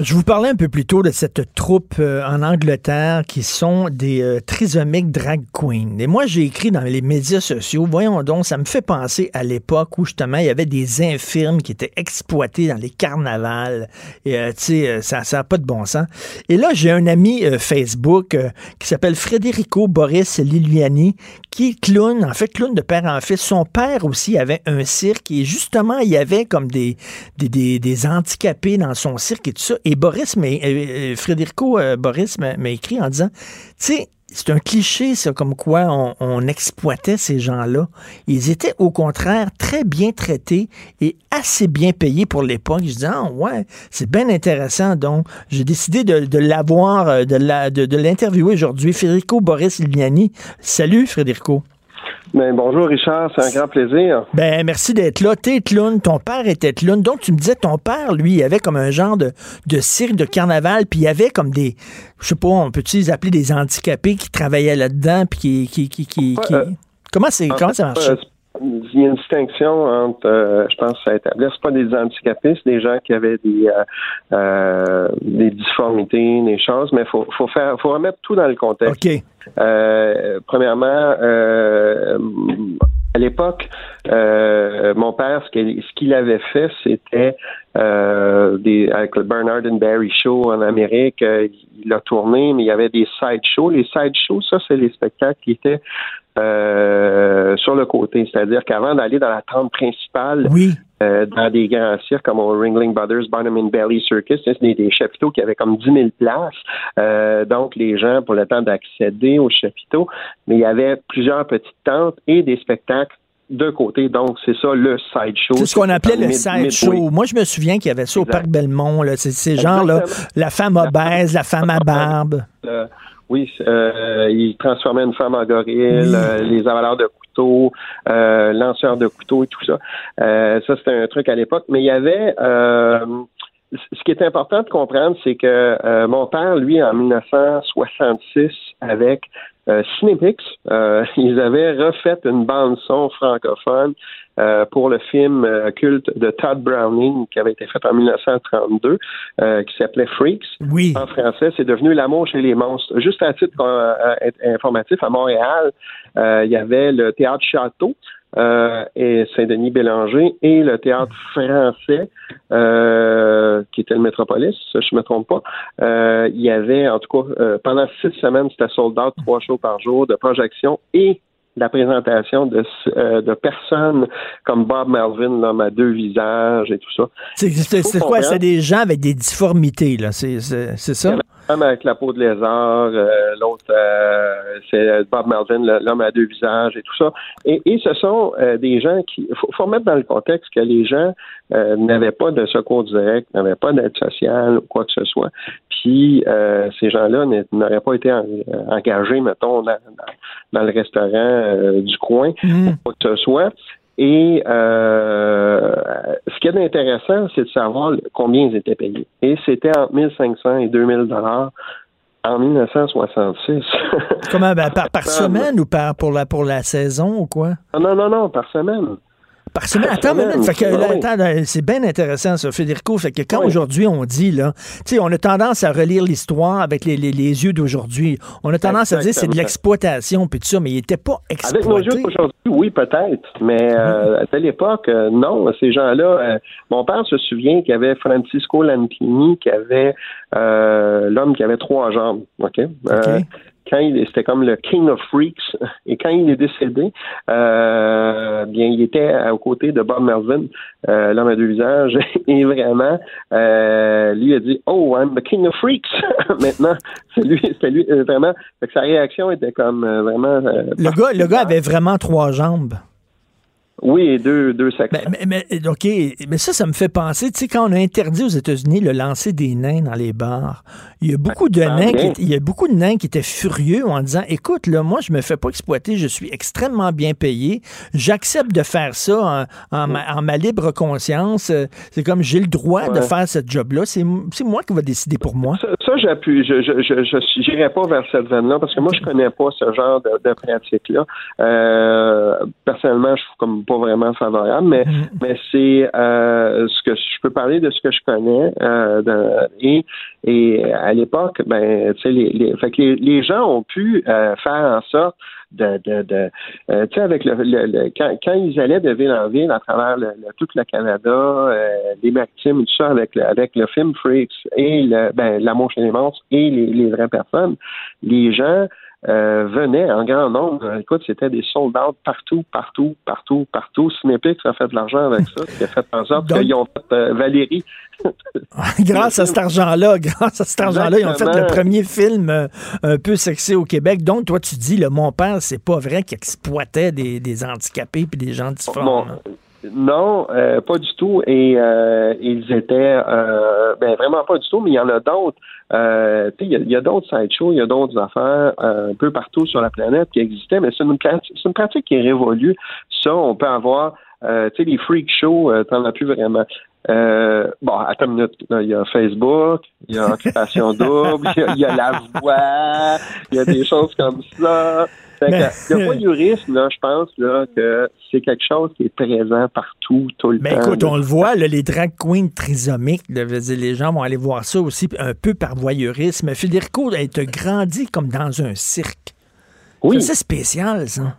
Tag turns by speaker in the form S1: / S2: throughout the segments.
S1: Je vous parlais un peu plus tôt de cette troupe euh, en Angleterre qui sont des euh, trisomiques drag queens. Et moi, j'ai écrit dans les médias sociaux, voyons donc, ça me fait penser à l'époque où justement il y avait des infirmes qui étaient exploitées dans les carnavals. Et euh, tu sais, ça n'a pas de bon sens. Et là, j'ai un ami Facebook qui s'appelle Federico Boris Liliani, qui est clown, en fait clown de père en fils. Son père aussi avait un cirque et justement, il y avait comme des, des, des, des handicapés dans son cirque et tout ça. Et Boris, mais euh, euh, Frédérico euh, Boris m'a écrit en disant, tu sais, c'est un cliché, ça, comme quoi on, exploitait ces gens-là. Ils étaient au contraire très bien traités et assez bien payés pour l'époque. Je dis, ah ouais, c'est bien intéressant. Donc, j'ai décidé de, l'avoir, de l'interviewer aujourd'hui. Frédérico Boris Iliani. Salut, Frédérico.
S2: Ben, bonjour Richard, c'est un grand plaisir.
S1: Ben merci d'être là. T'es clown, ton père était clown. Donc tu me disais ton père, lui, il avait comme un genre de, de cirque de carnaval, puis il y avait comme des, je sais pas, on peut-tu les appeler des handicapés qui travaillaient là-dedans, puis qui, qui, qui, euh, comment c'est, comment ça marche?
S2: Il y a une distinction entre, euh, je pense, ça établit. Pas des handicapés, c'est des gens qui avaient des euh, euh, des difformités, des choses, mais faut faut faire, faut remettre tout dans le contexte.
S1: Ok.
S2: premièrement, à l'époque, mon père, ce qu'il avait fait, c'était des avec le Bernard and Barry Show en Amérique. il a tourné, mais il y avait des side shows. Les side shows, ça, c'est les spectacles qui étaient euh, sur le côté. C'est-à-dire qu'avant d'aller dans la tente principale, euh, dans des grands cirques comme au Ringling Brothers, Barnum and Bailey Circus, c'est des, chapiteaux qui avaient comme 10 000 places. Euh, donc, les gens, pour le temps d'accéder aux chapiteaux, mais il y avait plusieurs petites tentes et des spectacles de côté. Donc, c'est ça le side show.
S1: C'est ce qu'on appelait le side show. Moi, je me souviens qu'il y avait ça au Parc Belmont. C'est ces gens-là, la femme obèse, la femme à barbe.
S2: Oui, euh, il transformait une femme en gorille, euh, les avaleurs de couteaux, euh, lanceurs de couteaux et tout ça. Euh, ça, c'était un truc à l'époque. Mais il y avait... ce qui est important de comprendre, c'est que mon père, lui, en 1966, avec euh, Cinepix, euh, ils avaient refait une bande son francophone euh, pour le film euh, culte de Todd Browning qui avait été fait en 1932, qui s'appelait Freaks.
S1: Oui.
S2: En français, c'est devenu L'amour chez les monstres. Juste à titre informatif, à Montréal, il y avait le théâtre Château. Euh, et Saint-Denis Bélanger et le théâtre français euh, qui était le Métropolis, je ne me trompe pas. Euh, il y avait, en tout cas, pendant six semaines, c'était sold out, trois shows par jour de projection et la présentation de, de personnes comme Bob Melvin, l'homme à deux visages et tout ça.
S1: C'est quoi? C'est des gens avec des difformités, là. C'est ça?
S2: avec la peau de lézard, l'autre c'est Bob Melvin, l'homme à deux visages et tout ça. Et, ce sont euh, des gens qui, faut, faut mettre dans le contexte que les gens n'avaient pas de secours direct, n'avaient pas d'aide sociale ou quoi que ce soit. Puis ces gens-là n'auraient pas été engagés, mettons, dans, le restaurant du coin, mmh. ou quoi que ce soit. Et euh, ce qui est intéressant, c'est de savoir combien ils étaient payés. Et c'était entre 1500 et 2000 dollars en 1966.
S1: Comment? Ben, par, par semaine ou par pour la pour la saison ou quoi?
S2: Non non non, par semaine.
S1: Par semaine. Attends c'est bien intéressant, ça, Federico. Fait que quand aujourd'hui on dit, là, tu sais, on a tendance à relire l'histoire avec les, les, les yeux d'aujourd'hui. On a tendance à dire c'est de l'exploitation, puis tout ça, mais il n'était pas exploité.
S2: Avec nos yeux d'aujourd'hui, oui, peut-être. Mais euh, à telle époque, euh, non. Ces gens-là, euh, mon père se souvient qu'il y avait Francisco Lantini, qui avait l'homme qui avait trois jambes. OK? Quand il c'était comme le King of Freaks et quand il est décédé, euh, bien il était aux côtés de Bob Melvin, euh, l'homme à deux visages, et vraiment euh, lui a dit Oh, I'm the King of Freaks maintenant. C'est lui, c'était lui euh, vraiment. Fait que sa réaction était comme euh, vraiment.
S1: le gars, le gars avait vraiment trois jambes.
S2: Oui, deux, deux sections.
S1: Mais, mais, OK, mais ça, ça me fait penser, tu sais, quand on a interdit aux États-Unis le lancer des nains dans les bars, il y a beaucoup de nains qui, il y a beaucoup de nains qui étaient furieux en disant, écoute, là, moi, je me fais pas exploiter, je suis extrêmement bien payé, j'accepte de faire ça en, ma, libre conscience. C'est comme, j'ai le droit de faire ce job-là, c'est moi qui va décider pour moi.
S2: Ça, j'appuie, je, je, je, j'irai pas vers cette veine-là parce que moi, je connais pas ce genre de, de pratique-là. Euh, personnellement, je suis comme pas vraiment favorable, mais, mm. mais c'est euh, ce que je peux parler de ce que je connais. Euh, et, et à l'époque, ben, tu sais, les, les, fait que les, les, gens ont pu faire en sorte de, de, de euh, tu sais, avec le, le, quand, quand, ils allaient de ville en ville à travers le, tout le Canada, euh, les Maritimes, tout ça, avec le, avec le film Freaks et le, ben, l'amour chez les monstres et les, les vraies personnes, les gens euh, venaient en grand nombre. Écoute, c'était des soldats partout, partout, partout, partout. Cinépix a fait de l'argent avec ça, qui a fait en sorte qu'ils ont fait euh, Valérie.
S1: grâce à cet argent-là, grâce à cet argent-là, ils ont fait le premier film euh, un peu sexy au Québec. Donc, toi, tu dis, le mon père, c'est pas vrai qu'il exploitait des, des handicapés puis des gens difformes.
S2: Non, euh, pas du tout. Et euh, ils étaient euh, ben vraiment pas du tout, mais il y en a d'autres. Euh, il y a, y a d'autres sideshows, il y a d'autres affaires un peu partout sur la planète qui existaient, mais c'est une, c'est une pratique qui est révolue. Ça, on peut avoir tu sais, les freak shows, t'en as plus vraiment. bon, attends une minute. Il y a Facebook, il y a Occupation Double, il y, a La Voix, il y a des choses comme ça. Le voyeurisme, là, je pense là, que c'est quelque chose qui est présent partout, tout le
S1: mais
S2: temps.
S1: Mais écoute, on le voit, les drag queens trisomiques, les gens vont aller voir ça aussi un peu par voyeurisme. Federico, elle te grandi comme dans un cirque. Oui. C'est spécial, ça.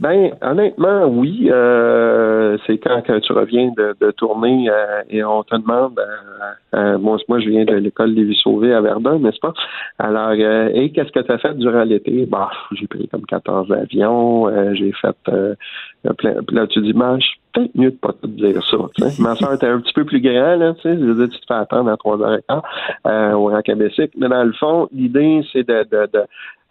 S2: Ben, honnêtement, oui. Euh, c'est quand, tu reviens de, tourner euh, et on te demande, euh, moi, moi, je viens de l'école Lévis-Sauvé à Verdun, n'est-ce pas? Alors, et qu'est-ce que tu as fait durant l'été? Bah, j'ai pris comme 14 avions, j'ai fait plein. Là, tu dis, ben, peut-être mieux de pas te dire ça. Ma soeur était un petit peu plus grande, là, tu sais. Je veux dire, tu te fais attendre à 3 h 15 euh, au Rancabessic. Mais dans le fond, l'idée, c'est de, de, de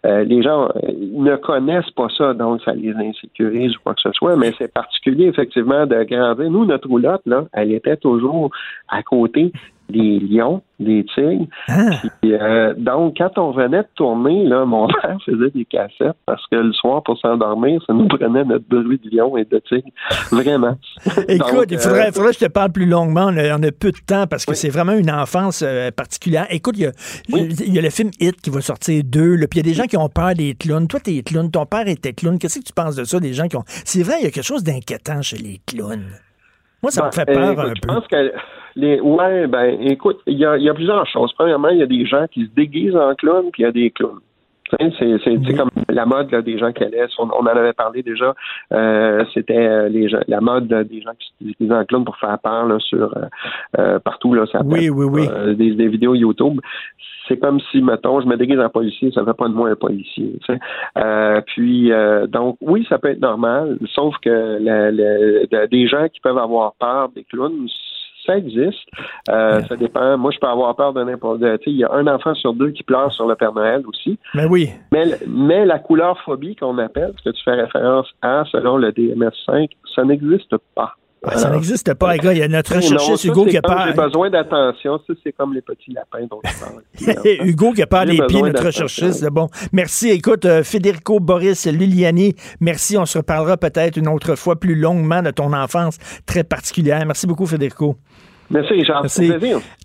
S2: euh, les gens euh, ne connaissent pas ça, donc ça les insécurise ou quoi que ce soit, mais c'est particulier effectivement de grandir. Nous, notre roulotte, là, elle était toujours à côté des lions, des tigres. Ah. Euh, donc, quand on venait de tourner, là, mon père faisait des cassettes parce que le soir, pour s'endormir, ça nous prenait notre bruit de lion et de tigre. Vraiment.
S1: Écoute, il faudrait, faudrait, que je te parle plus longuement. On a, peu de temps parce que c'est vraiment une enfance particulière. Écoute, il y, a, le film Hit qui va sortir deux. Puis il y a des gens qui ont peur des clowns. Toi, t'es clown. Ton père était clown. Qu'est-ce que tu penses de ça, des gens qui ont. C'est vrai, il y a quelque chose d'inquiétant chez les clowns. Moi, ça me ben, fait peur un peu. Je
S2: pense que les, ouais, ben, écoute, il y a, y a, plusieurs choses. Premièrement, il y a des gens qui se déguisent en clowns, puis il y a des clowns. C'est comme la mode là, des gens qui allaient, on, en avait parlé déjà, euh, c'était euh, les gens, la mode des gens qui déguisent en clowns pour faire peur là, sur euh, euh partout là, ça
S1: oui, oui, oui.
S2: Euh, des, des, vidéos YouTube. C'est comme si, mettons, je me déguise en policier, ça fait pas de moi un policier. Tu sais. puis donc oui, ça peut être normal, sauf que la, des gens qui peuvent avoir peur des clowns, ça existe. Euh, ça dépend. Moi, je peux avoir peur de n'importe. Il y a un enfant sur deux qui pleure sur le Père Noël aussi.
S1: Mais oui.
S2: Mais, mais la couleur phobie qu'on appelle, ce que tu fais référence à selon le DMS5, ça n'existe pas.
S1: Ben, ça n'existe pas, les gars. Il y a notre recherchiste Hugo qui a peur.
S2: J'ai besoin d'attention. Ça, c'est comme les petits lapins dont tu parles.
S1: Hugo qui a peur des pieds, notre recherchiste. Bon. Merci. Écoute, euh, Federico Boris Liliani, merci. On se reparlera peut-être une autre fois plus longuement de ton enfance très particulière. Merci beaucoup, Federico.
S2: Merci, Richard. Merci.